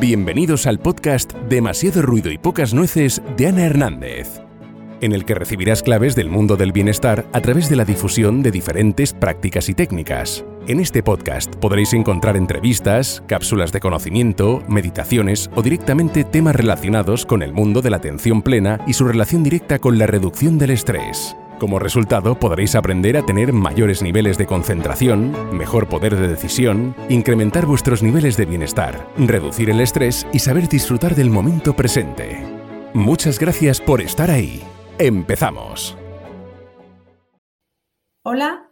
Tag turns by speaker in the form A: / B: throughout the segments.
A: Bienvenidos al podcast Demasiado ruido y pocas nueces de Ana Hernández, en el que recibirás claves del mundo del bienestar a través de la difusión de diferentes prácticas y técnicas. En este podcast podréis encontrar entrevistas, cápsulas de conocimiento, meditaciones o directamente temas relacionados con el mundo de la atención plena y su relación directa con la reducción del estrés. Como resultado, podréis aprender a tener mayores niveles de concentración, mejor poder de decisión, incrementar vuestros niveles de bienestar, reducir el estrés y saber disfrutar del momento presente. Muchas gracias por estar ahí. Empezamos.
B: Hola,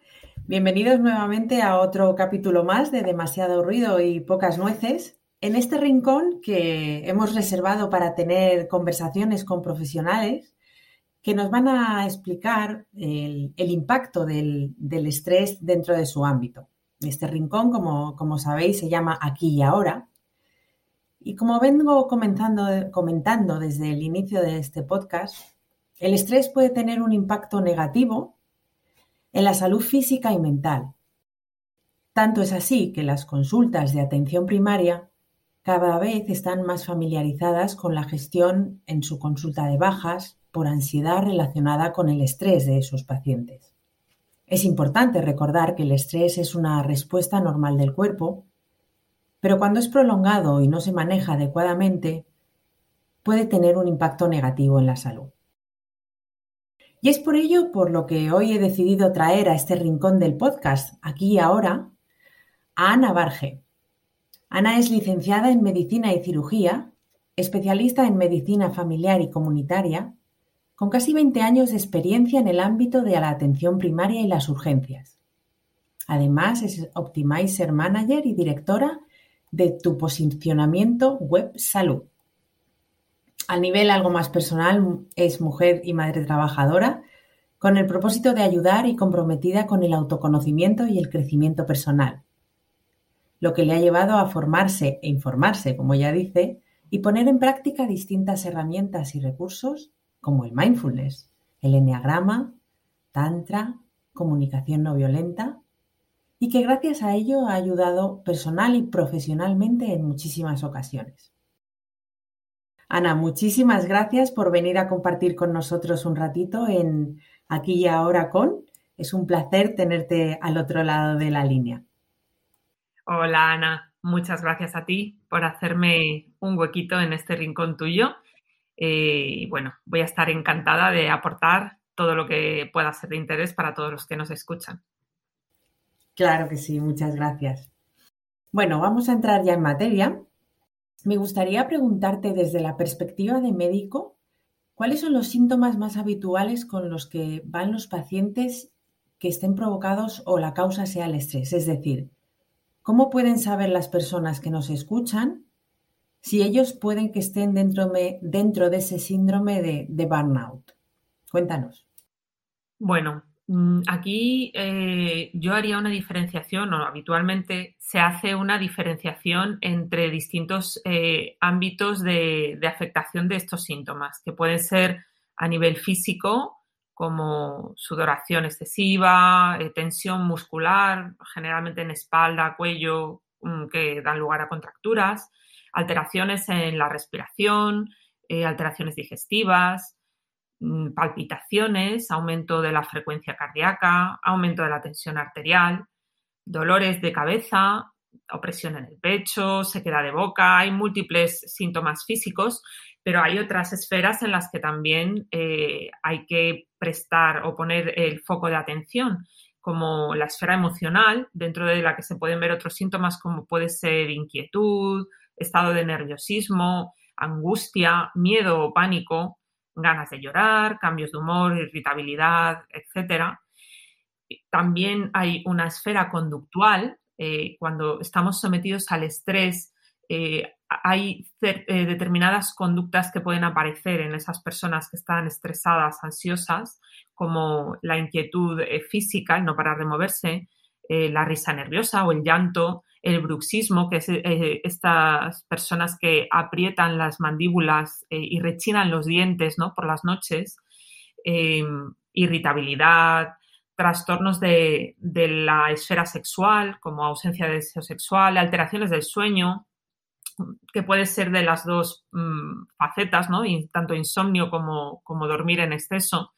B: bienvenidos nuevamente a otro capítulo más de Demasiado ruido y pocas nueces. En este rincón que hemos reservado para tener conversaciones con profesionales que nos van a explicar el, impacto del, estrés dentro de su ámbito. Este rincón, como, como, sabéis, se llama Aquí y Ahora. Y como vengo comentando desde el inicio de este podcast, el estrés puede tener un impacto negativo en la salud física y mental. Tanto es así que las consultas de atención primaria cada vez están más familiarizadas con la gestión en su consulta de bajas, por ansiedad relacionada con el estrés de esos pacientes. Es importante recordar que el estrés es una respuesta normal del cuerpo, pero cuando es prolongado y no se maneja adecuadamente, puede tener un impacto negativo en la salud. Y es por ello por lo que hoy he decidido traer a este rincón del podcast, aquí y ahora, a Ana Barge. Ana es licenciada en Medicina y Cirugía, especialista en Medicina Familiar y Comunitaria, con casi 20 años de experiencia en el ámbito de la atención primaria y las urgencias. Además, es Optimizer Manager y directora de Tu Posicionamiento Web Salud. A nivel algo más personal, es mujer y madre trabajadora, con el propósito de ayudar y comprometida con el autoconocimiento y el crecimiento personal, lo que le ha llevado a formarse e informarse, como ya dice, y poner en práctica distintas herramientas y recursos como el mindfulness, el enneagrama, tantra, comunicación no violenta, y que gracias a ello ha ayudado personal y profesionalmente en muchísimas ocasiones. Ana, muchísimas gracias por venir a compartir con nosotros un ratito en Aquí y Ahora con. Es un placer tenerte al otro lado de la línea.
C: Hola Ana, muchas gracias a ti por hacerme un huequito en este rincón tuyo eh, y bueno, voy a estar encantada de aportar todo lo que pueda ser de interés para todos los que nos escuchan.
B: Claro que sí, muchas gracias. Bueno, vamos a entrar ya en materia. Me gustaría preguntarte desde la perspectiva de médico, ¿cuáles son los síntomas más habituales con los que van los pacientes que estén provocados o la causa sea el estrés? Es decir, ¿cómo pueden saber las personas que nos escuchan si ellos pueden que estén dentro de, ese síndrome de, burnout. Cuéntanos.
C: Bueno, mm, aquí eh, yo haría una diferenciación, o habitualmente se hace una diferenciación entre distintos eh, ámbitos de, afectación de estos síntomas, que pueden ser a nivel físico, como sudoración excesiva, eh, tensión muscular, generalmente en espalda, cuello, mm, que dan lugar a contracturas, alteraciones en la respiración, eh, alteraciones digestivas, mm, palpitaciones, aumento de la frecuencia cardíaca, aumento de la tensión arterial, dolores de cabeza, opresión en el pecho, sequedad de boca, hay múltiples síntomas físicos, pero hay otras esferas en las que también eh, hay que prestar o poner el foco de atención, como la esfera emocional, dentro de la que se pueden ver otros síntomas como puede ser inquietud, estado de nerviosismo, angustia, miedo o pánico, ganas de llorar, cambios de humor, irritabilidad, etc. También hay una esfera conductual. Eh, cuando estamos sometidos al estrés, eh, hay eh, determinadas conductas que pueden aparecer en esas personas que están estresadas, ansiosas, como la inquietud física, el no parar de moverse, la risa nerviosa o el llanto, el bruxismo, que es eh, estas personas que aprietan las mandíbulas eh, y rechinan los dientes ¿no? por las noches, em, irritabilidad, trastornos de, la esfera sexual, como ausencia de deseo sexual, alteraciones del sueño, que puede ser de las dos mm, facetas, ¿no? tanto insomnio como, como, dormir en exceso,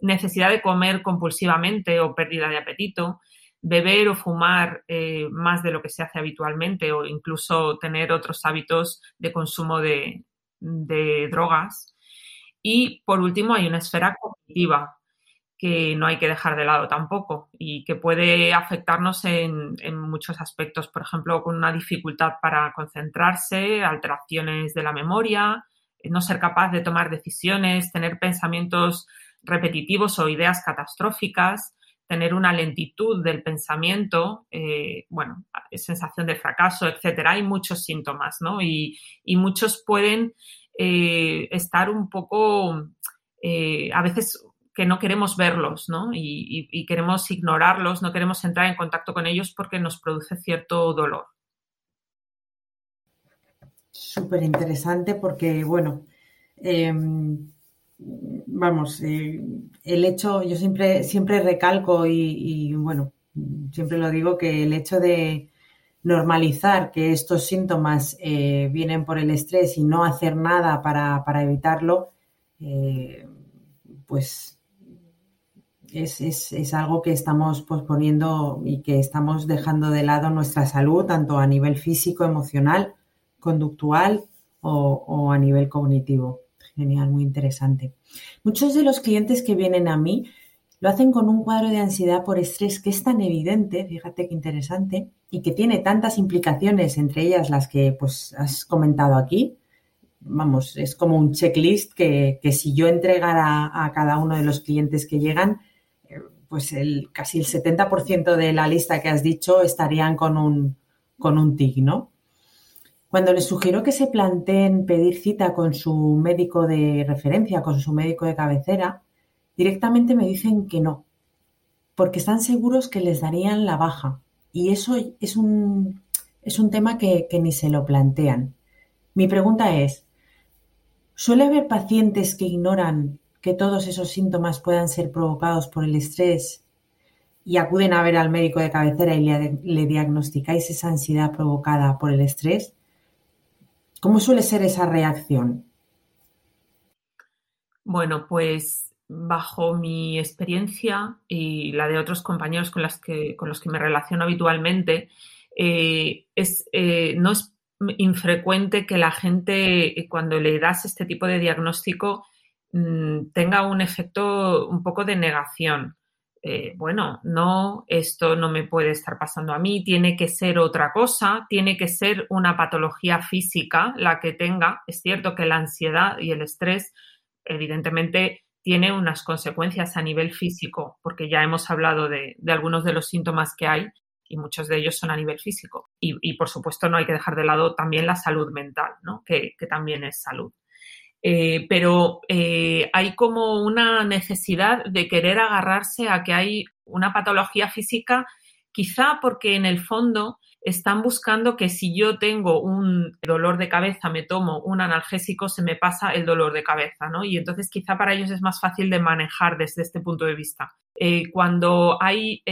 C: necesidad de comer compulsivamente o pérdida de apetito, beber o fumar eh, más de lo que se hace habitualmente o incluso tener otros hábitos de consumo de, de drogas. Y por último hay una esfera cognitiva, que no hay que dejar de lado tampoco y que puede afectarnos en, muchos aspectos, por ejemplo, con una dificultad para concentrarse, alteraciones de la memoria, no ser capaz de tomar decisiones, tener pensamientos repetitivos o ideas catastróficas, tener una lentitud del pensamiento, eh, bueno, sensación de fracaso, etcétera. Hay muchos síntomas, ¿no? Y, muchos pueden eh, estar un poco, eh, a veces que no queremos verlos, ¿no? Y, queremos ignorarlos, no queremos entrar en contacto con ellos porque nos produce cierto dolor.
B: Súper interesante porque, bueno, em, vamos, eh, el hecho, yo siempre, siempre recalco y, bueno, siempre lo digo que el hecho de normalizar que estos síntomas eh, vienen por el estrés y no hacer nada para, evitarlo, eh, pues es, algo que estamos posponiendo y que estamos dejando de lado nuestra salud, tanto a nivel físico, emocional, conductual o, a nivel cognitivo. Genial, muy interesante. Muchos de los clientes que vienen a mí lo hacen con un cuadro de ansiedad por estrés que es tan evidente, fíjate qué interesante, y que tiene tantas implicaciones, entre ellas las que pues has comentado aquí. Vamos, es como un checklist que, si yo entregara a cada uno de los clientes que llegan, pues el, casi el 70% de la lista que has dicho estarían con un, con un TIC, ¿no? Cuando les sugiero que se planteen pedir cita con su médico de referencia, con su médico de cabecera, directamente me dicen que no, porque están seguros que les darían la baja. Y eso es un, es un tema que, ni se lo plantean. Mi pregunta es, ¿suele haber pacientes que ignoran que todos esos síntomas puedan ser provocados por el estrés y acuden a ver al médico de cabecera y le, diagnosticáis esa ansiedad provocada por el estrés, ¿cómo suele ser esa reacción?
C: Bueno, pues bajo mi experiencia y la de otros compañeros con, que, con los que me relaciono habitualmente, eh, es, eh, no es infrecuente que la gente, eh, cuando le das este tipo de diagnóstico, Mm, tenga un efecto un poco de negación. Eh, bueno, no, esto no me puede estar pasando a mí, tiene que ser otra cosa, tiene que ser una patología física la que tenga. Es cierto que la ansiedad y el estrés, evidentemente, tiene unas consecuencias a nivel físico, porque ya hemos hablado de, algunos de los síntomas que hay y muchos de ellos son a nivel físico. Y, por supuesto, no hay que dejar de lado también la salud mental, ¿no? que también es salud. Eh, pero eh, hay como una necesidad de querer agarrarse a que hay una patología física, quizá porque en el fondo están buscando que si yo tengo un dolor de cabeza, me tomo un analgésico, se me pasa el dolor de cabeza, ¿no? Y entonces quizá para ellos es más fácil de manejar desde este punto de vista. Eh, cuando hay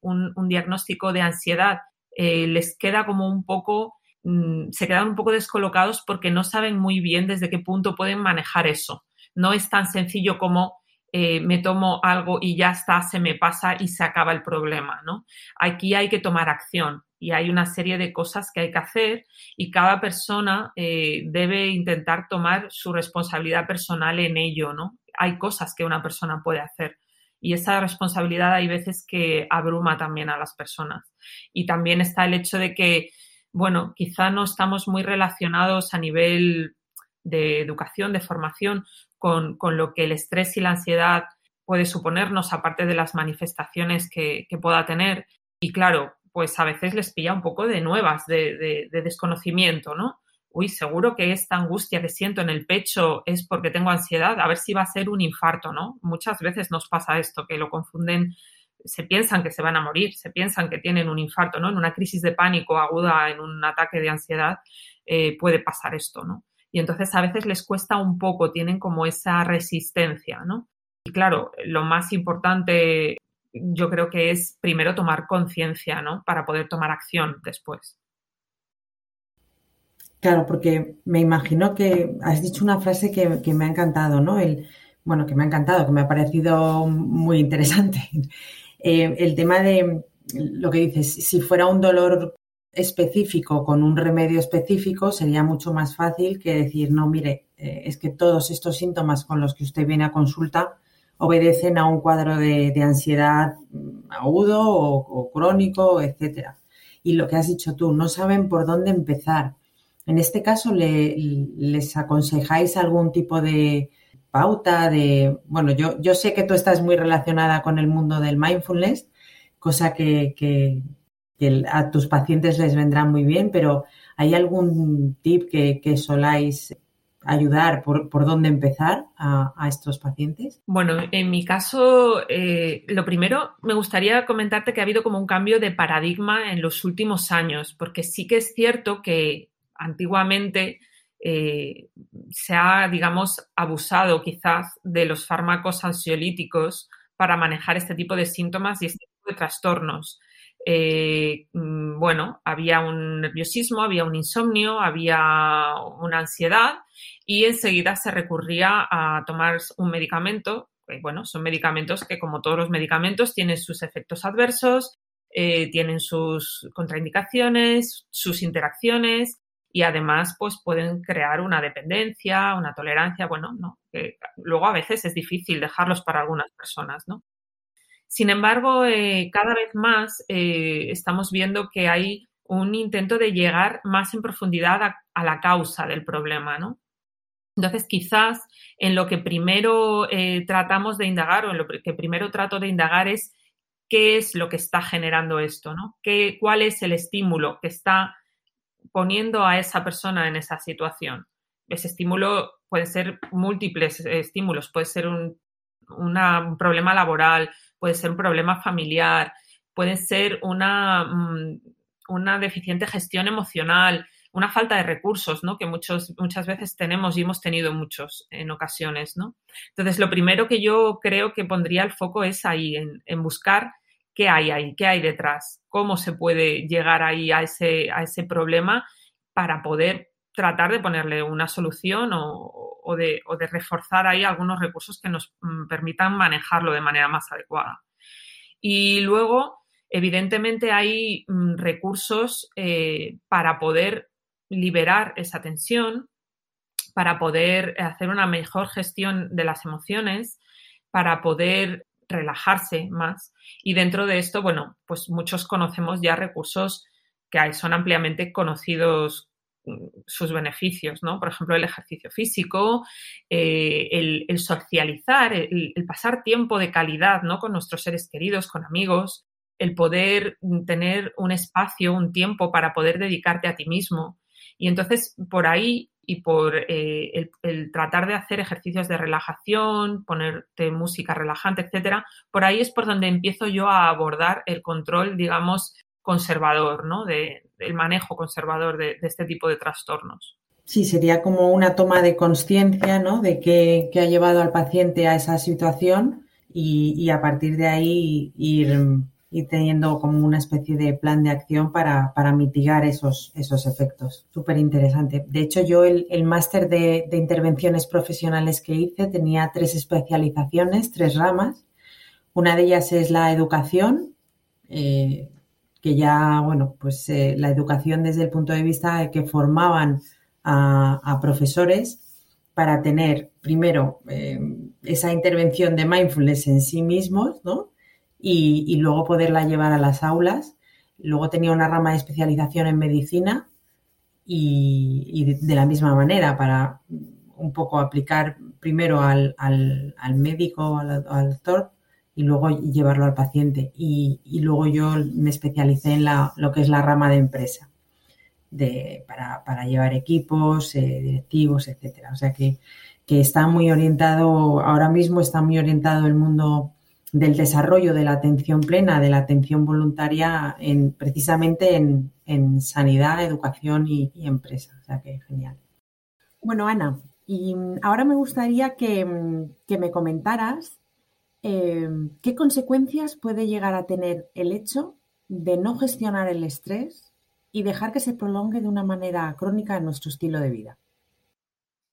C: un, un, diagnóstico de ansiedad, les queda como un poco Mm, se quedan un poco descolocados porque no saben muy bien desde qué punto pueden manejar eso. No es tan sencillo como eh, me tomo algo y ya está, se me pasa y se acaba el problema, ¿no? Aquí hay que tomar acción y hay una serie de cosas que hay que hacer y cada persona eh, debe intentar tomar su responsabilidad personal en ello, ¿no? Hay cosas que una persona puede hacer y esa responsabilidad hay veces que abruma también a las personas. Y también está el hecho de que bueno, quizá no estamos muy relacionados a nivel de educación, de formación, con, lo que el estrés y la ansiedad puede suponernos, aparte de las manifestaciones que, pueda tener. Y claro, pues a veces les pilla un poco de nuevas, de, de, desconocimiento, ¿no? Uy, seguro que esta angustia que siento en el pecho es porque tengo ansiedad, a ver si va a ser un infarto, ¿no? Muchas veces nos pasa esto, que lo confunden se piensan que se van a morir, se piensan que tienen un infarto, ¿no? En una crisis de pánico aguda, en un ataque de ansiedad, eh, puede pasar esto, ¿no? Y entonces a veces les cuesta un poco, tienen como esa resistencia, ¿no? Y claro, lo más importante yo creo que es primero tomar conciencia, ¿no? Para poder tomar acción después.
B: Claro, porque me imagino que has dicho una frase que, me ha encantado, ¿no? El, bueno, que me ha encantado, que me ha parecido muy interesante. Eh, el tema de lo que dices, si fuera un dolor específico con un remedio específico, sería mucho más fácil que decir, no, mire, eh, es que todos estos síntomas con los que usted viene a consulta obedecen a un cuadro de, ansiedad agudo o, crónico, etcétera. Y lo que has dicho tú, no saben por dónde empezar. En este caso, ¿les aconsejáis algún tipo de pauta? De, bueno, yo, yo sé que tú estás muy relacionada con el mundo del mindfulness, cosa que, que, a tus pacientes les vendrá muy bien, pero ¿hay algún tip que, que soláis ayudar, por, por dónde empezar a, estos pacientes?
C: Bueno, en mi caso, eh, lo primero, me gustaría comentarte que ha habido como un cambio de paradigma en los últimos años, porque sí que es cierto que antiguamente eh, se ha, digamos, abusado quizás de los fármacos ansiolíticos para manejar este tipo de síntomas y este tipo de trastornos. Eh, mm, bueno, había un nerviosismo, había un insomnio, había una ansiedad y enseguida se recurría a tomar un medicamento. bueno, son medicamentos que como todos los medicamentos tienen sus efectos adversos, eh, tienen sus contraindicaciones, sus interacciones y además pues pueden crear una dependencia, una tolerancia, bueno, no, luego a veces es difícil dejarlos para algunas personas, ¿no? Sin embargo, eh, cada vez más eh, estamos viendo que hay un intento de llegar más en profundidad a, la causa del problema, ¿no? Entonces, quizás en lo que primero eh, tratamos de indagar o en lo que primero trato de indagar es qué es lo que está generando esto, ¿no? ¿Qué, ¿Cuál es el estímulo que está poniendo a esa persona en esa situación? Ese estímulo puede ser múltiples estímulos, puede ser un problema laboral, puede ser un problema familiar, puede ser una, mm, una deficiente gestión emocional, una falta de recursos, ¿no? Que muchos, muchas veces tenemos y hemos tenido muchos en ocasiones, ¿no? Entonces, lo primero que yo creo que pondría el foco es ahí, en, buscar qué hay ahí, qué hay detrás, cómo se puede llegar ahí a ese, a ese problema para poder tratar de ponerle una solución o, de, reforzar ahí algunos recursos que nos mm, permitan manejarlo de manera más adecuada. Y luego, evidentemente, hay mm, recursos eh, para poder liberar esa tensión, para poder hacer una mejor gestión de las emociones, para poder relajarse más. Y dentro de esto, bueno, pues muchos conocemos ya recursos que son ampliamente conocidos sus beneficios, ¿no? Por ejemplo, el ejercicio físico, eh, el, socializar, el, pasar tiempo de calidad, ¿no? Con nuestros seres queridos, con amigos, el poder tener un espacio, un tiempo para poder dedicarte a ti mismo. Y entonces, por ahí y por eh, el, tratar de hacer ejercicios de relajación, ponerte música relajante, etcétera, por ahí es por donde empiezo yo a abordar el control, digamos, conservador, ¿no? De, el manejo conservador de, este tipo de trastornos.
B: Sí, sería como una toma de conciencia, ¿no? De qué, ha llevado al paciente a esa situación y, a partir de ahí ir, teniendo como una especie de plan de acción para, mitigar esos, esos efectos. Súper interesante. De hecho, yo el, máster de, intervenciones profesionales que hice tenía tres especializaciones, tres ramas. Una de ellas es la educación, eh, que ya, bueno, pues eh, la educación desde el punto de vista de que formaban a, profesores para tener primero eh, esa intervención de mindfulness en sí mismos, ¿no? Y, luego poderla llevar a las aulas. Luego tenía una rama de especialización en medicina y, de, la misma manera para un poco aplicar primero al, médico, al, al doctor, y luego llevarlo al paciente. Y, luego yo me especialicé en la, lo que es la rama de empresa, de, para, llevar equipos, eh, directivos, etcétera. O sea que, está muy orientado, ahora mismo está muy orientado el mundo del desarrollo de la atención plena, de la atención voluntaria, en, precisamente en, sanidad, educación y, empresa. O sea que genial. Bueno, Ana, y ahora me gustaría que, que me comentaras eh, ¿qué consecuencias puede llegar a tener el hecho de no gestionar el estrés y dejar que se prolongue de una manera crónica en nuestro estilo de vida?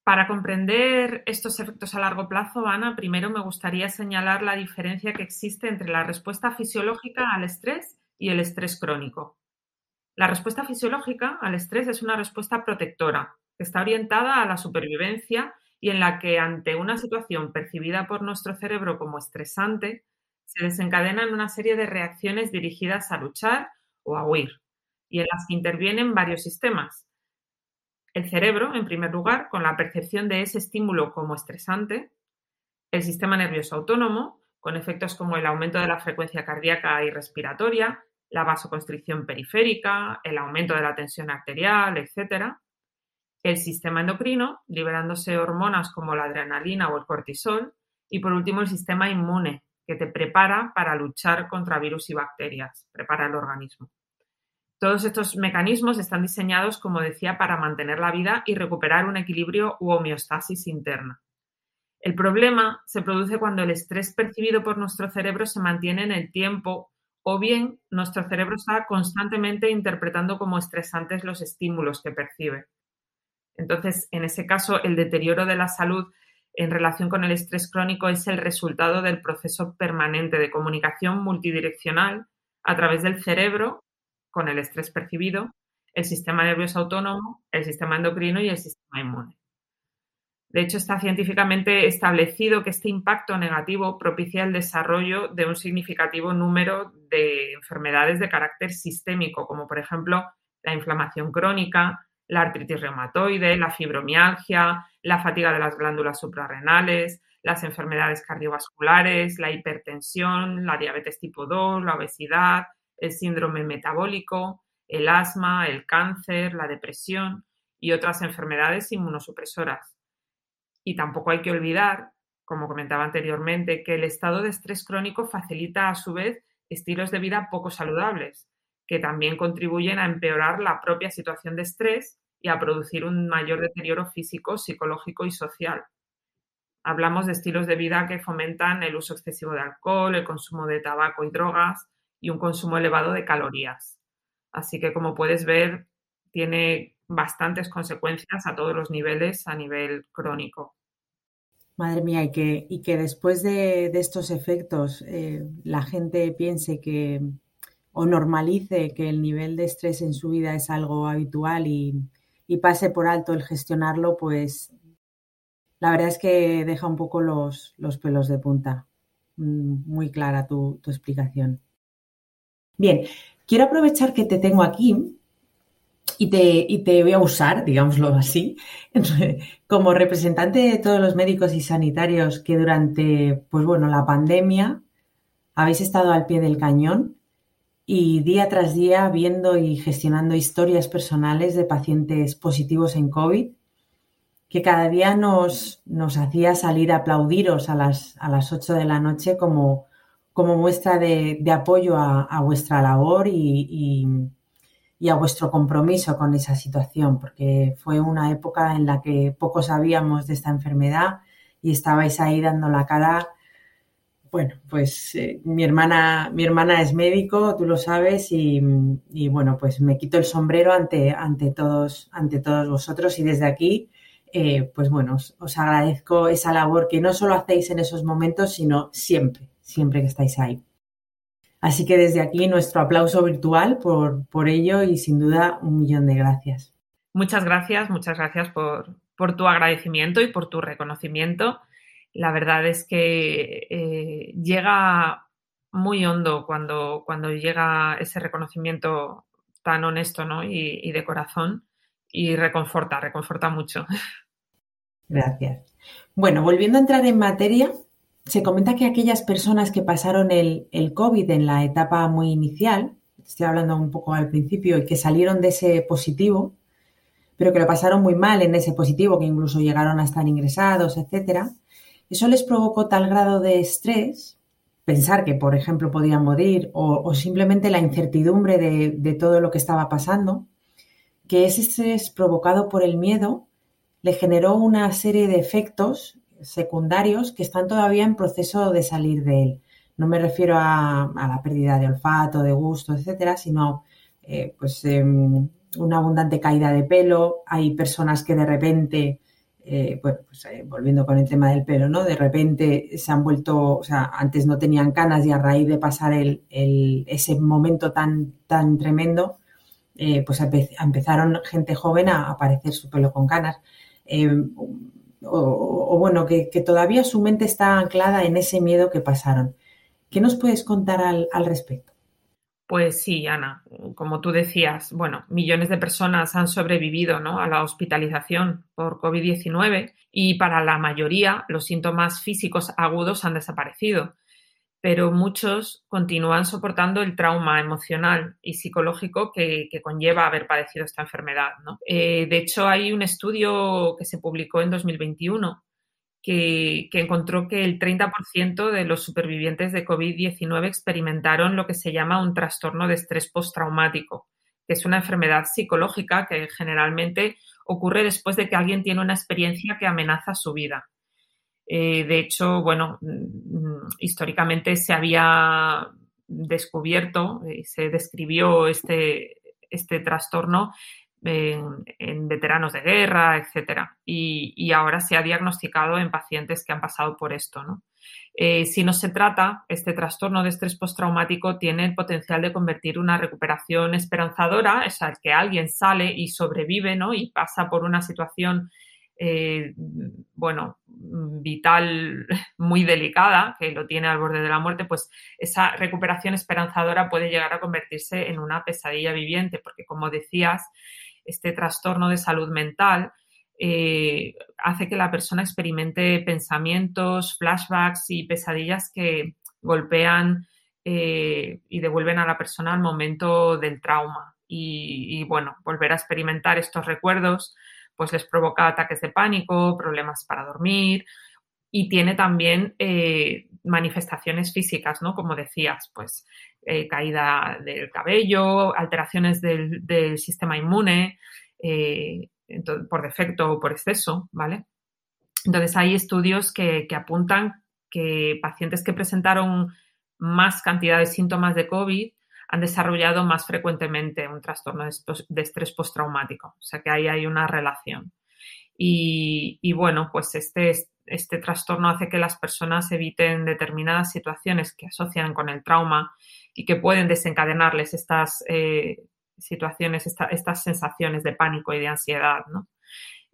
C: Para comprender estos efectos a largo plazo, Ana, primero me gustaría señalar la diferencia que existe entre la respuesta fisiológica al estrés y el estrés crónico. La respuesta fisiológica al estrés es una respuesta protectora, que está orientada a la supervivencia y en la que ante una situación percibida por nuestro cerebro como estresante, se desencadenan una serie de reacciones dirigidas a luchar o a huir, y en las que intervienen varios sistemas, el cerebro, en primer lugar, con la percepción de ese estímulo como estresante. El sistema nervioso autónomo, con efectos como el aumento de la frecuencia cardíaca y respiratoria, la vasoconstricción periférica, el aumento de la tensión arterial, etc. El sistema endocrino, liberándose hormonas como la adrenalina o el cortisol. Y por último, el sistema inmune, que te prepara para luchar contra virus y bacterias, prepara el organismo. Todos estos mecanismos están diseñados, como decía, para mantener la vida y recuperar un equilibrio u homeostasis interna. El problema se produce cuando el estrés percibido por nuestro cerebro se mantiene en el tiempo o bien nuestro cerebro está constantemente interpretando como estresantes los estímulos que percibe. Entonces, en ese caso, el deterioro de la salud en relación con el estrés crónico es el resultado del proceso permanente de comunicación multidireccional a través del cerebro con el estrés percibido, el sistema nervioso autónomo, el sistema endocrino y el sistema inmune. De hecho, está científicamente establecido que este impacto negativo propicia el desarrollo de un significativo número de enfermedades de carácter sistémico, como por ejemplo la inflamación crónica, la artritis reumatoide, la fibromialgia, la fatiga de las glándulas suprarrenales, las enfermedades cardiovasculares, la hipertensión, la diabetes tipo 2, la obesidad, el síndrome metabólico, el asma, el cáncer, la depresión y otras enfermedades inmunosupresoras. Y tampoco hay que olvidar, como comentaba anteriormente, que el estado de estrés crónico facilita a su vez estilos de vida poco saludables, que también contribuyen a empeorar la propia situación de estrés y a producir un mayor deterioro físico, psicológico y social. Hablamos de estilos de vida que fomentan el uso excesivo de alcohol, el consumo de tabaco y drogas, y un consumo elevado de calorías. Así que, como puedes ver, tiene bastantes consecuencias a todos los niveles a nivel crónico.
B: Madre mía, y que, y que después de, estos efectos eh, la gente piense que o normalice que el nivel de estrés en su vida es algo habitual y, pase por alto el gestionarlo, pues la verdad es que deja un poco los, pelos de punta. Mm, muy clara tu explicación. Bien, quiero aprovechar que te tengo aquí y te, te voy a usar, digámoslo así, como representante de todos los médicos y sanitarios que durante, pues bueno, la pandemia habéis estado al pie del cañón y día tras día viendo y gestionando historias personales de pacientes positivos en COVID, que cada día nos, nos hacía salir a aplaudiros a las, a las 8 de la noche como, como muestra de, apoyo a, vuestra labor y, a vuestro compromiso con esa situación, porque fue una época en la que poco sabíamos de esta enfermedad y estabais ahí dando la cara. Bueno, pues eh, mi, hermana, mi hermana es médico, tú lo sabes, y, bueno, pues me quito el sombrero ante, ante, todos, ante todos vosotros y desde aquí, eh, pues bueno, os agradezco esa labor que no solo hacéis en esos momentos, sino siempre siempre que estáis ahí. Así que desde aquí nuestro aplauso virtual por, por ello y sin duda un millón de gracias.
C: Muchas gracias, muchas gracias por, por tu agradecimiento y por tu reconocimiento. La verdad es que eh, llega muy hondo cuando, cuando llega ese reconocimiento tan honesto ¿no? y, y de corazón y reconforta, reconforta mucho.
B: Gracias. Bueno, volviendo a entrar en materia, se comenta que aquellas personas que pasaron el, el, COVID en la etapa muy inicial, estoy hablando un poco al principio, y que salieron de ese positivo, pero que lo pasaron muy mal en ese positivo, que incluso llegaron a estar ingresados, etcétera, eso les provocó tal grado de estrés, pensar que, por ejemplo, podían morir, o, simplemente la incertidumbre de, de todo lo que estaba pasando, que ese estrés provocado por el miedo le generó una serie de efectos secundarios que están todavía en proceso de salir de él. No me refiero a, la pérdida de olfato, de gusto, etcétera, sino eh, pues em, una abundante caída de pelo. Hay personas que de repente, eh, bueno, pues eh, volviendo con el tema del pelo, ¿no? De repente se han vuelto, o sea, antes no tenían canas y a raíz de pasar el, ese momento tan, tan tremendo, pues empezaron gente joven a aparecer su pelo con canas. O, bueno, que, todavía su mente está anclada en ese miedo que pasaron. ¿Qué nos puedes contar al, respecto?
C: Pues sí, Ana, como tú decías, bueno, millones de personas han sobrevivido a la hospitalización por COVID-19 y para la mayoría los síntomas físicos agudos han desaparecido pero muchos continúan soportando el trauma emocional y psicológico que, conlleva haber padecido esta enfermedad. Eh, de hecho, hay un estudio que se publicó en 2021 que, que encontró que el 30% de los supervivientes de COVID-19 experimentaron lo que se llama un trastorno de estrés postraumático, que es una enfermedad psicológica que generalmente ocurre después de que alguien tiene una experiencia que amenaza su vida. Eh, de hecho, bueno, mm, históricamente se había descubierto y se describió este, este trastorno en, veteranos de guerra, etcétera. Y, ahora se ha diagnosticado en pacientes que han pasado por esto. Eh, si no se trata, este trastorno de estrés postraumático tiene el potencial de convertir una recuperación esperanzadora, es sea, que alguien sale y sobrevive ¿no? y pasa por una situación eh, bueno, vital muy delicada, que lo tiene al borde de la muerte, pues esa recuperación esperanzadora puede llegar a convertirse en una pesadilla viviente, porque como decías, este trastorno de salud mental eh, hace que la persona experimente pensamientos, flashbacks y pesadillas que golpean eh, y devuelven a la persona al momento del trauma. y bueno, volver a experimentar estos recuerdos pues les provoca ataques de pánico, problemas para dormir y tiene también eh, manifestaciones físicas, ¿no? Como decías, pues eh, caída del cabello, alteraciones del, sistema inmune eh, por defecto o por exceso, ¿vale? Entonces hay estudios que, que apuntan que pacientes que presentaron más cantidad de síntomas de COVID han desarrollado más frecuentemente un trastorno de estrés postraumático. O sea que ahí hay una relación. Y, bueno, pues este, este trastorno hace que las personas eviten determinadas situaciones que asocian con el trauma y que pueden desencadenarles estas eh, situaciones, estas sensaciones de pánico y de ansiedad.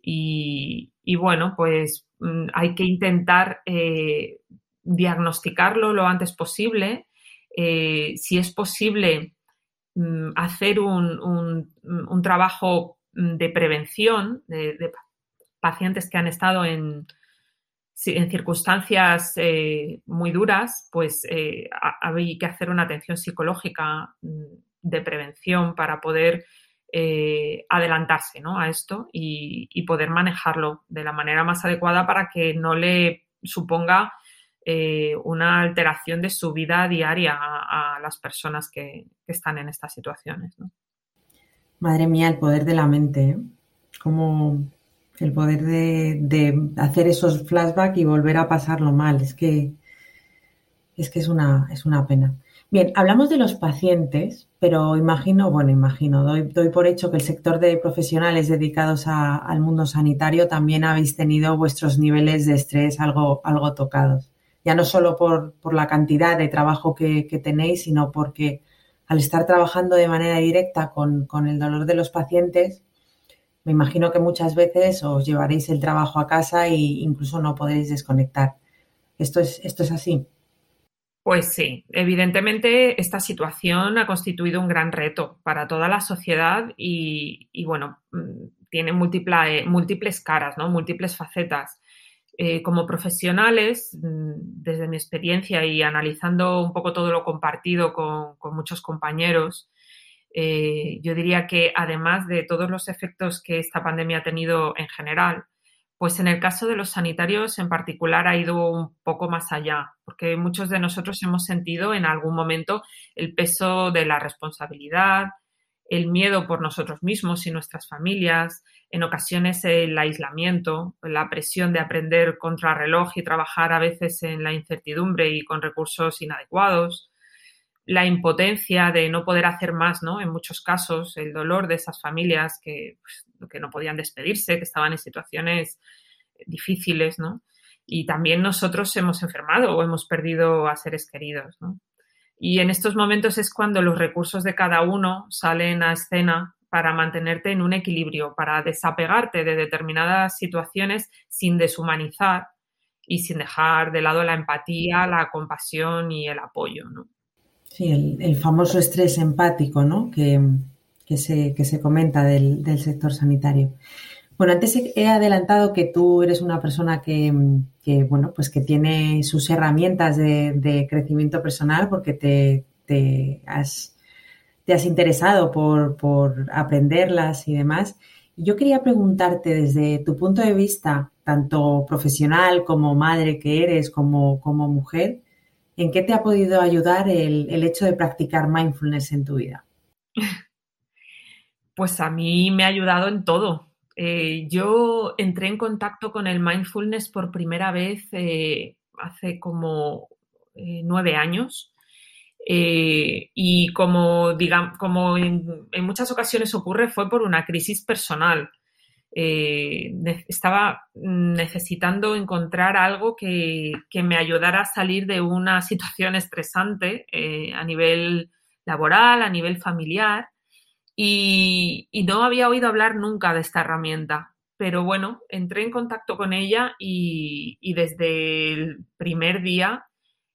C: Y, bueno, pues mm, hay que intentar eh, diagnosticarlo lo antes posible eh, si es posible mm, hacer un, trabajo mm, de prevención de, pacientes que han estado en, circunstancias eh, muy duras, pues eh, hay que hacer una atención psicológica mm, de prevención para poder adelantarse a esto y, poder manejarlo de la manera más adecuada para que no le suponga eh, una alteración de su vida diaria a, las personas que, están en estas situaciones.
B: Madre mía, el poder de la mente, ¿eh? como el poder de, hacer esos flashbacks y volver a pasarlo mal. Es que es, que es, una, es una pena. Bien, hablamos de los pacientes, pero imagino, bueno, imagino, doy, por hecho que el sector de profesionales dedicados al mundo sanitario también habéis tenido vuestros niveles de estrés algo tocados ya no solo por, la cantidad de trabajo que, tenéis, sino porque al estar trabajando de manera directa con, el dolor de los pacientes, me imagino que muchas veces os llevaréis el trabajo a casa e incluso no podréis desconectar. ¿Esto es, esto es así?
C: Pues sí, evidentemente esta situación ha constituido un gran reto para toda la sociedad y, bueno, mm, tiene múltiples caras, ¿no? múltiples facetas. Eh, como profesionales, mm, desde mi experiencia y analizando un poco todo lo compartido con, muchos compañeros, eh, yo diría que además de todos los efectos que esta pandemia ha tenido en general, pues en el caso de los sanitarios en particular ha ido un poco más allá, porque muchos de nosotros hemos sentido en algún momento el peso de la responsabilidad, el miedo por nosotros mismos y nuestras familias, en ocasiones el aislamiento, la presión de aprender contra reloj y trabajar a veces en la incertidumbre y con recursos inadecuados, la impotencia de no poder hacer más, ¿no? En muchos casos, el dolor de esas familias que, pues, que no podían despedirse, que estaban en situaciones difíciles, ¿no? Y también nosotros hemos enfermado o hemos perdido a seres queridos, ¿no? Y en estos momentos es cuando los recursos de cada uno salen a escena para mantenerte en un equilibrio, para desapegarte de determinadas situaciones sin deshumanizar y sin dejar de lado la empatía, la compasión y el apoyo. ¿no?
B: Sí, el, famoso estrés empático ¿no? que, se, que se comenta del, del sector sanitario. Bueno, antes he adelantado que tú eres una persona que, bueno, pues que tiene sus herramientas de, crecimiento personal porque te, has, te has interesado por, aprenderlas y demás. Yo quería preguntarte desde tu punto de vista, tanto profesional como madre que eres, como, como mujer, ¿en qué te ha podido ayudar el, el hecho de practicar mindfulness en tu vida?
C: Pues a mí me ha ayudado en todo eh, yo entré en contacto con el mindfulness por primera vez eh, hace como eh, nueve años. Y como, digamos, como en, muchas ocasiones ocurre, fue por una crisis personal. estaba necesitando encontrar algo que, que, me ayudara a salir de una situación estresante a nivel laboral, a nivel familiar y, no había oído hablar nunca de esta herramienta. Pero bueno, entré en contacto con ella y, desde el primer día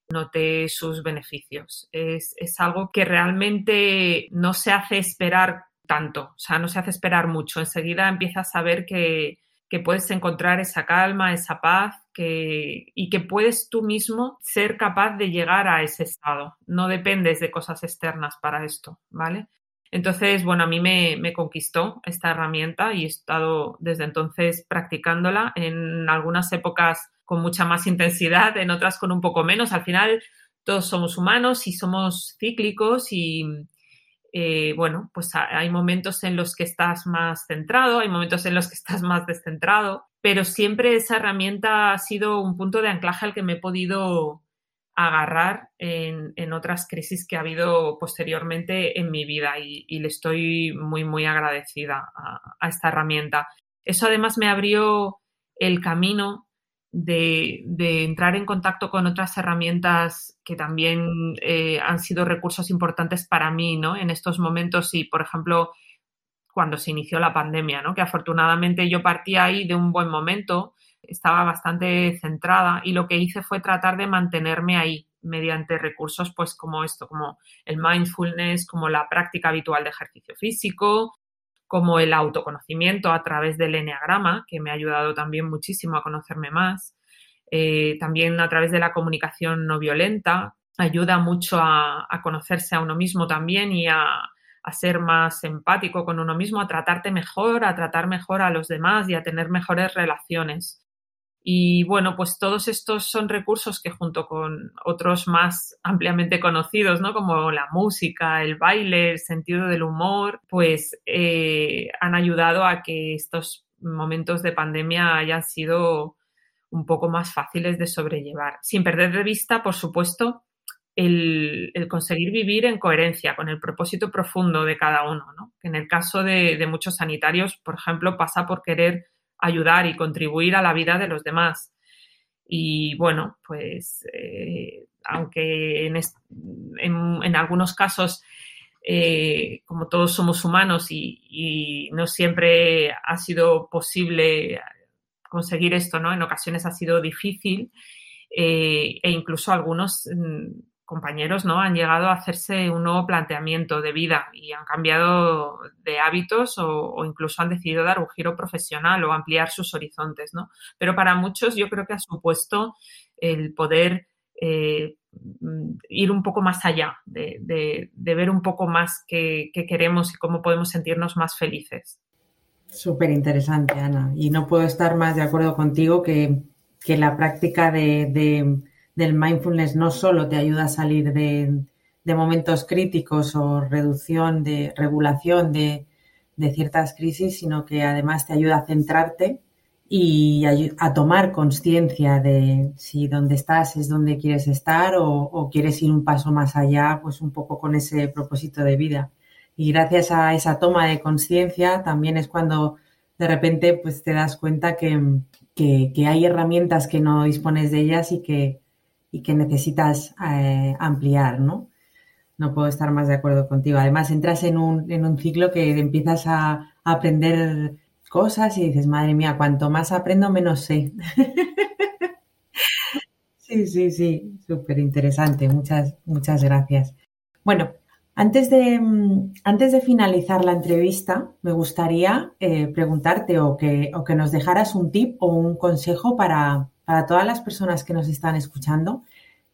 C: noté sus beneficios. Es, algo que realmente no se hace esperar tanto, o sea, no se hace esperar mucho. Enseguida empiezas a ver que, puedes encontrar esa calma, esa paz que, y que puedes tú mismo ser capaz de llegar a ese estado. No dependes de cosas externas para esto, ¿vale? Entonces, bueno, a mí me, conquistó esta herramienta y he estado desde entonces practicándola en algunas épocas con mucha más intensidad, en otras con un poco menos. Al final, todos somos humanos y somos cíclicos y, eh, bueno, pues hay momentos en los que estás más centrado, hay momentos en los que estás más descentrado, pero siempre esa herramienta ha sido un punto de anclaje al que me he podido agarrar en, otras crisis que ha habido posteriormente en mi vida y, le estoy muy, muy agradecida a, esta herramienta. Eso además me abrió el camino de, entrar en contacto con otras herramientas que también eh, han sido recursos importantes para mí, ¿no? En estos momentos y, por ejemplo, cuando se inició la pandemia, ¿no? Que afortunadamente yo partí ahí de un buen momento estaba bastante centrada y lo que hice fue tratar de mantenerme ahí mediante recursos pues como esto, como el mindfulness, como la práctica habitual de ejercicio físico, como el autoconocimiento a través del enneagrama, que me ha ayudado también muchísimo a conocerme más, eh, también a través de la comunicación no violenta, ayuda mucho a, conocerse a uno mismo también y a, a ser más empático con uno mismo, a tratarte mejor, a tratar mejor a los demás y a tener mejores relaciones. Y bueno, pues todos estos son recursos que junto con otros más ampliamente conocidos, ¿no? Como la música, el baile, el sentido del humor, pues eh, han ayudado a que estos momentos de pandemia hayan sido un poco más fáciles de sobrellevar. Sin perder de vista, por supuesto, el, conseguir vivir en coherencia con el propósito profundo de cada uno, ¿no? Que en el caso de, de muchos sanitarios, por ejemplo, pasa por querer ayudar y contribuir a la vida de los demás. Y bueno, pues eh, aunque en, algunos casos, eh, como todos somos humanos y, no siempre ha sido posible conseguir esto, ¿no? En ocasiones ha sido difícil eh, e incluso algunos mm, compañeros ¿no? han llegado a hacerse un nuevo planteamiento de vida y han cambiado de hábitos o, incluso han decidido dar un giro profesional o ampliar sus horizontes. ¿no? Pero para muchos yo creo que ha supuesto el poder eh, ir un poco más allá, de, ver un poco más qué, queremos y cómo podemos sentirnos más felices.
B: Súper interesante, Ana. Y no puedo estar más de acuerdo contigo que, la práctica de del mindfulness no solo te ayuda a salir de, de momentos críticos o reducción de regulación de, ciertas crisis, sino que además te ayuda a centrarte y a, tomar conciencia de si donde estás es donde quieres estar o, quieres ir un paso más allá, pues un poco con ese propósito de vida. Y gracias a esa toma de conciencia también es cuando de repente pues te das cuenta que, hay herramientas que no dispones de ellas y que, y que necesitas eh, ampliar, ¿no? No puedo estar más de acuerdo contigo. Además, entras en un, en un ciclo que empiezas a, aprender cosas y dices, madre mía, cuanto más aprendo, menos sé. sí, sí, sí, súper interesante. Muchas, muchas gracias. Bueno, antes de, antes de finalizar la entrevista, me gustaría eh, preguntarte o que, o que nos dejaras un tip o un consejo para, para todas las personas que nos están escuchando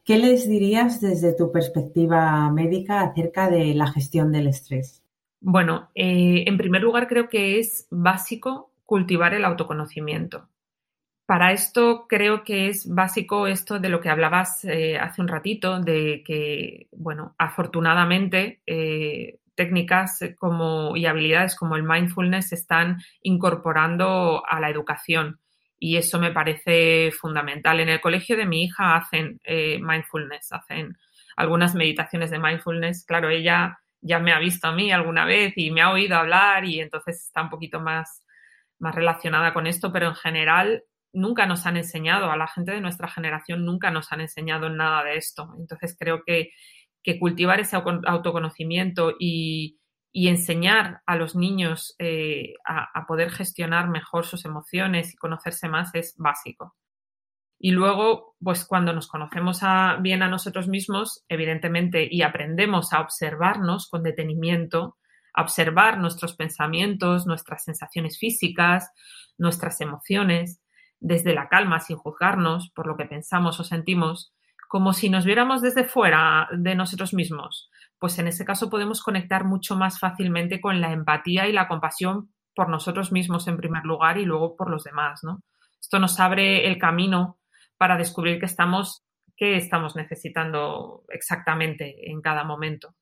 B: ¿Qué les dirías desde tu perspectiva médica acerca de la gestión del estrés?
C: Bueno, eh, en primer lugar creo que es básico cultivar el autoconocimiento. Para esto creo que es básico esto de lo que hablabas eh, hace un ratito, de que, bueno, afortunadamente eh, técnicas como, y habilidades como el mindfulness se están incorporando a la educación y eso me parece fundamental. En el colegio de mi hija hacen eh, mindfulness, hacen algunas meditaciones de mindfulness. Claro, ella ya me ha visto a mí alguna vez y me ha oído hablar y entonces está un poquito más, más relacionada con esto, pero en general nunca nos han enseñado, a la gente de nuestra generación nunca nos han enseñado nada de esto. Entonces creo que, que cultivar ese autoconocimiento y, y enseñar a los niños eh, a, poder gestionar mejor sus emociones y conocerse más es básico. Y luego, pues cuando nos conocemos bien a nosotros mismos, evidentemente, y aprendemos a observarnos con detenimiento, a observar nuestros pensamientos, nuestras sensaciones físicas, nuestras emociones, desde la calma, sin juzgarnos por lo que pensamos o sentimos, como si nos viéramos desde fuera de nosotros mismos, pues en ese caso podemos conectar mucho más fácilmente con la empatía y la compasión por nosotros mismos en primer lugar y luego por los demás, ¿no? Esto nos abre el camino para descubrir que estamos, qué estamos necesitando exactamente en cada momento.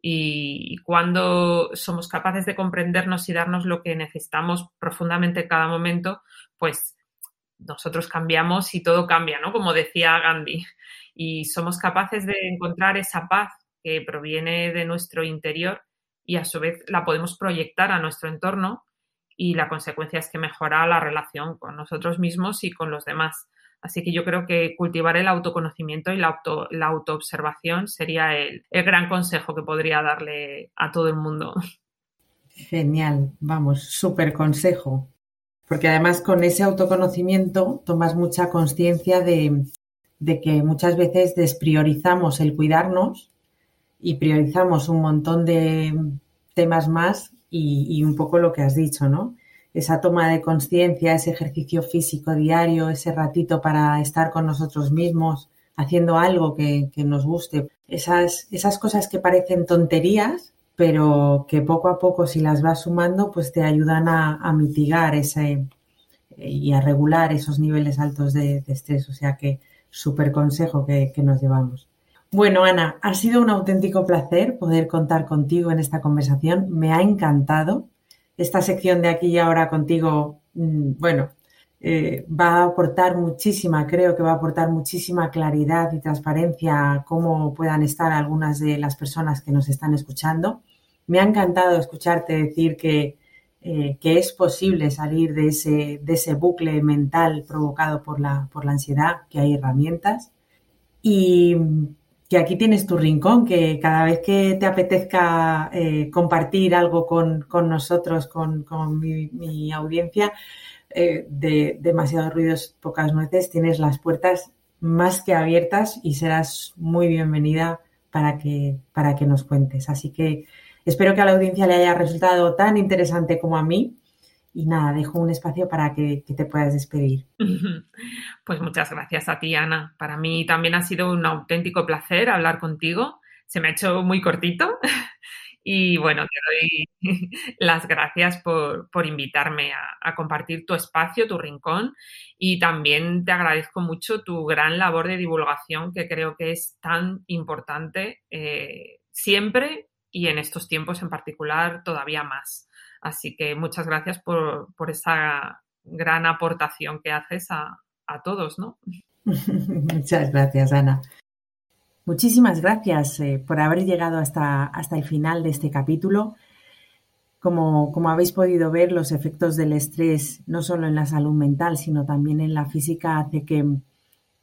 C: Y cuando somos capaces de comprendernos y darnos lo que necesitamos profundamente en cada momento, pues nosotros cambiamos y todo cambia, ¿no? Como decía Gandhi y somos capaces de encontrar esa paz que proviene de nuestro interior y a su vez la podemos proyectar a nuestro entorno y la consecuencia es que mejora la relación con nosotros mismos y con los demás. Así que yo creo que cultivar el autoconocimiento y la, auto, la autoobservación sería el, gran consejo que podría darle a todo el mundo.
B: Genial, vamos, súper consejo. Porque además con ese autoconocimiento tomas mucha conciencia de que muchas veces despriorizamos el cuidarnos y priorizamos un montón de temas más y, un poco lo que has dicho, ¿no? Esa toma de conciencia, ese ejercicio físico diario, ese ratito para estar con nosotros mismos, haciendo algo que, nos guste. Esas, esas cosas que parecen tonterías, pero que poco a poco si las vas sumando, pues te ayudan a, mitigar ese y a regular esos niveles altos de estrés. O sea que súper consejo que, nos llevamos. Bueno, Ana, ha sido un auténtico placer poder contar contigo en esta conversación. Me ha encantado. Esta sección de aquí y ahora contigo, mm, bueno, eh, va a aportar muchísima, creo que va a aportar muchísima claridad y transparencia a cómo puedan estar algunas de las personas que nos están escuchando. Me ha encantado escucharte decir que eh, que es posible salir de ese, de ese bucle mental provocado por la, por la ansiedad, que hay herramientas y que aquí tienes tu rincón, que cada vez que te apetezca eh, compartir algo con, nosotros, con, mi, audiencia, eh, de demasiados ruidos, pocas nueces, tienes las puertas más que abiertas y serás muy bienvenida para que, para que nos cuentes. Así que Espero que a la audiencia le haya resultado tan interesante como a mí. Y nada, dejo un espacio para que, te puedas despedir.
C: Pues muchas gracias a ti, Ana. Para mí también ha sido un auténtico placer hablar contigo. Se me ha hecho muy cortito Y bueno, te doy las gracias por, invitarme a, compartir tu espacio, tu rincón y también te agradezco mucho tu gran labor de divulgación que creo que es tan importante eh, siempre y en estos tiempos en particular todavía más. Así que muchas gracias por, esa gran aportación que haces a, a todos, ¿no?
B: Muchas gracias, Ana. Muchísimas gracias eh, por haber llegado hasta, hasta el final de este capítulo. Como, como, habéis podido ver, los efectos del estrés, no solo en la salud mental, sino también en la física, hace que,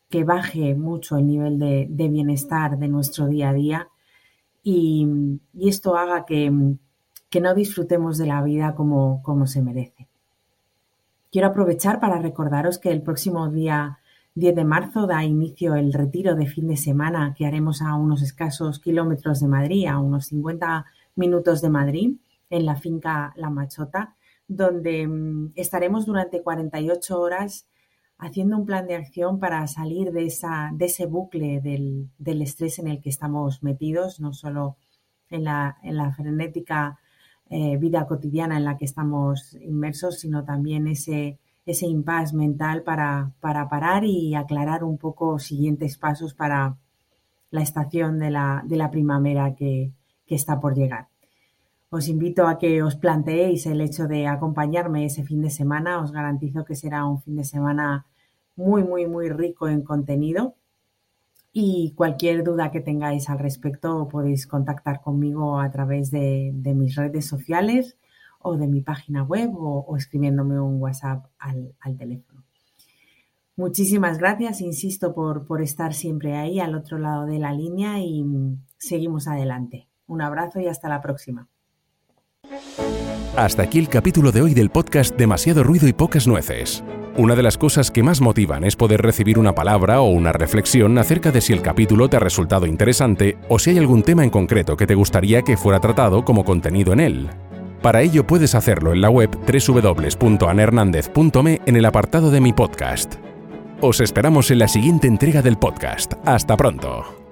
B: que baje mucho el nivel de, bienestar de nuestro día a día y, esto haga que, que, no disfrutemos de la vida como, como se merece. Quiero aprovechar para recordaros que el próximo día 10 de marzo da inicio el retiro de fin de semana que haremos a unos escasos kilómetros de Madrid, a unos 50 minutos de Madrid, en la finca La Machota, donde mm, estaremos durante 48 horas haciendo un plan de acción para salir de, esa, de ese bucle del, estrés en el que estamos metidos, no solo en la, en la frenética eh, vida cotidiana en la que estamos inmersos, sino también ese ese impasse mental para, para parar y aclarar un poco siguientes pasos para la estación de la, de la primavera que, que está por llegar. Os invito a que os planteéis el hecho de acompañarme ese fin de semana. Os garantizo que será un fin de semana muy, muy, muy rico en contenido. Y cualquier duda que tengáis al respecto podéis contactar conmigo a través de, mis redes sociales o de mi página web o, escribiéndome un WhatsApp al, teléfono. Muchísimas gracias, insisto, por, por estar siempre ahí al otro lado de la línea y seguimos adelante. Un abrazo y hasta la próxima.
A: Hasta aquí el capítulo de hoy del podcast Demasiado ruido y pocas nueces. Una de las cosas que más motivan es poder recibir una palabra o una reflexión acerca de si el capítulo te ha resultado interesante o si hay algún tema en concreto que te gustaría que fuera tratado como contenido en él. Para ello puedes hacerlo en la web www.anhernandez.me en el apartado de mi podcast. Os esperamos en la siguiente entrega del podcast. Hasta pronto.